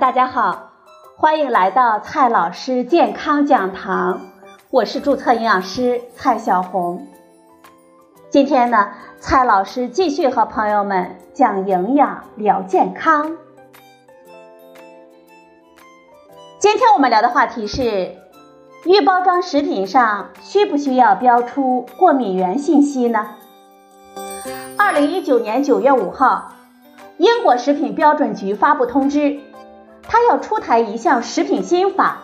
大家好，欢迎来到蔡老师健康讲堂，我是注册营养师蔡小红。今天呢，蔡老师继续和朋友们讲营养聊健康。今天我们聊的话题是：预包装食品上需不需要标出过敏源信息呢？二零一九年九月五号。英国食品标准局发布通知，它要出台一项食品新法，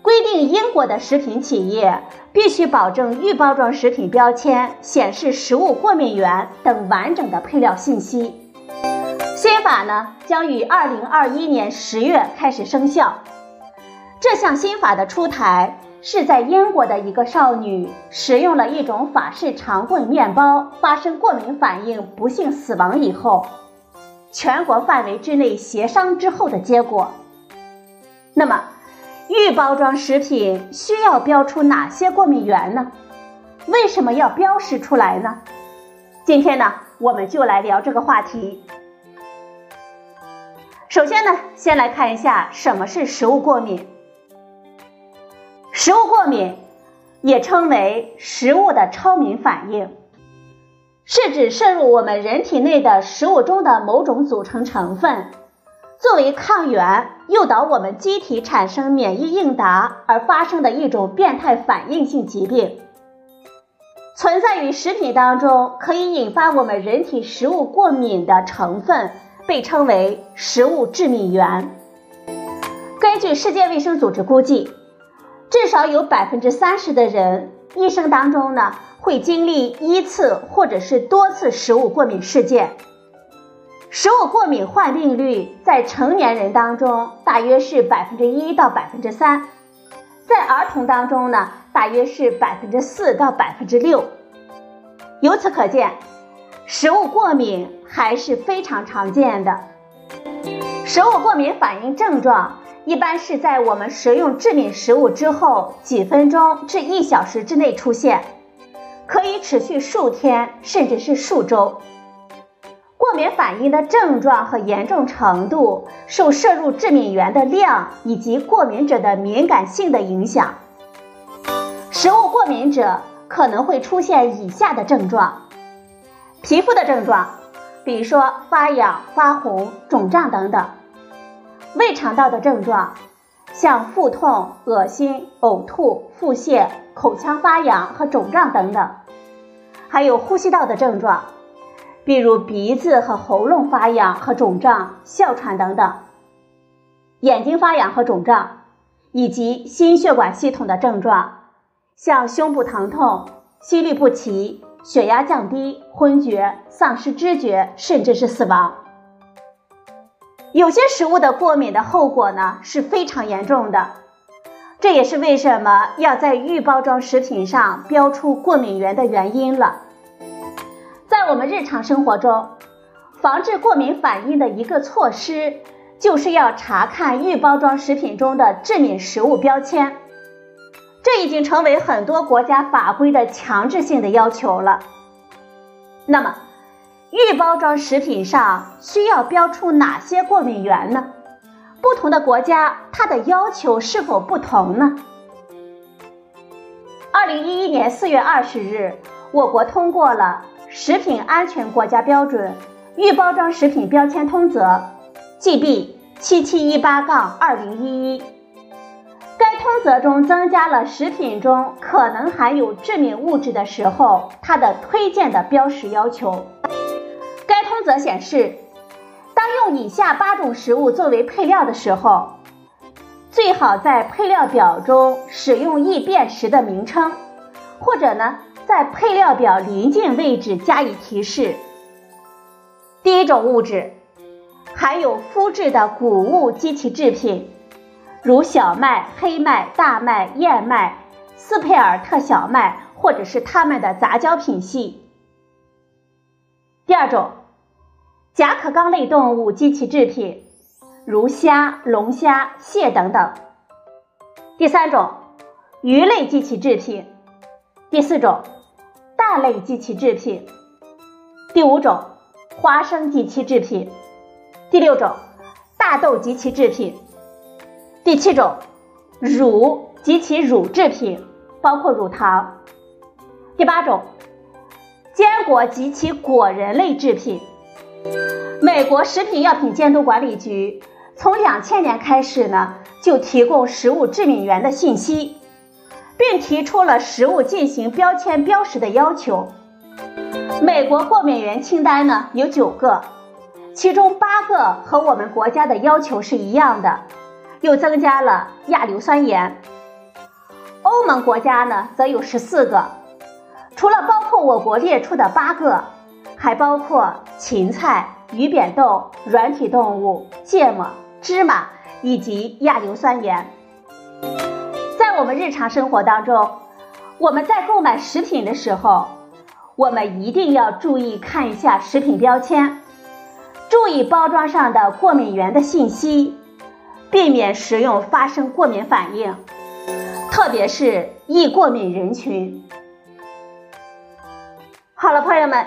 规定英国的食品企业必须保证预包装食品标签显示食物过敏源等完整的配料信息。新法呢将于二零二一年十月开始生效。这项新法的出台是在英国的一个少女食用了一种法式长棍面包发生过敏反应，不幸死亡以后。全国范围之内协商之后的结果。那么，预包装食品需要标出哪些过敏源呢？为什么要标识出来呢？今天呢，我们就来聊这个话题。首先呢，先来看一下什么是食物过敏。食物过敏也称为食物的超敏反应。是指摄入我们人体内的食物中的某种组成成分，作为抗原诱导我们机体产生免疫应答而发生的一种变态反应性疾病。存在于食品当中可以引发我们人体食物过敏的成分，被称为食物致敏原。根据世界卫生组织估计，至少有百分之三十的人一生当中呢。会经历一次或者是多次食物过敏事件，食物过敏患病率在成年人当中大约是百分之一到百分之三，在儿童当中呢大约是百分之四到百分之六。由此可见，食物过敏还是非常常见的。食物过敏反应症状一般是在我们食用致敏食物之后几分钟至一小时之内出现。可以持续数天，甚至是数周。过敏反应的症状和严重程度受摄入致敏源的量以及过敏者的敏感性的影响。食物过敏者可能会出现以下的症状：皮肤的症状，比如说发痒、发红、肿胀等等；胃肠道的症状。像腹痛、恶心、呕吐、腹泻、口腔发痒和肿胀等等，还有呼吸道的症状，比如鼻子和喉咙发痒和肿胀、哮喘等等；眼睛发痒和肿胀，以及心血管系统的症状，像胸部疼痛、心律不齐、血压降低、昏厥、丧失知觉，甚至是死亡。有些食物的过敏的后果呢是非常严重的，这也是为什么要在预包装食品上标出过敏源的原因了。在我们日常生活中，防治过敏反应的一个措施，就是要查看预包装食品中的致敏食物标签，这已经成为很多国家法规的强制性的要求了。那么，预包装食品上需要标出哪些过敏源呢？不同的国家它的要求是否不同呢？二零一一年四月二十日，我国通过了《食品安全国家标准预包装食品标签通则》，GB 七七一八杠二零一一。该通则中增加了食品中可能含有致敏物质的时候，它的推荐的标识要求。则显示，当用以下八种食物作为配料的时候，最好在配料表中使用易辨识的名称，或者呢，在配料表临近位置加以提示。第一种物质含有麸质的谷物及其制品，如小麦、黑麦、大麦、燕麦、斯佩尔特小麦，或者是它们的杂交品系。第二种。甲壳纲类动物及其制品，如虾、龙虾、蟹等等。第三种，鱼类及其制品。第四种，蛋类及其制品。第五种，花生及其制品。第六种，大豆及其制品。第七种，乳及其乳制品，包括乳糖。第八种，坚果及其果仁类制品。美国食品药品监督管理局从两千年开始呢，就提供食物致敏源的信息，并提出了食物进行标签标识的要求。美国过敏源清单呢有九个，其中八个和我们国家的要求是一样的，又增加了亚硫酸盐。欧盟国家呢则有十四个，除了包括我国列出的八个，还包括芹菜、鱼扁豆、软体动物、芥末、芝麻以及亚硫酸盐。在我们日常生活当中，我们在购买食品的时候。我们一定要注意看一下食品标签，注意包装上的过敏源的信息，避免食用发生过敏反应，特别是易过敏人群。好了，朋友们，